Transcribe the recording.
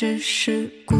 只是孤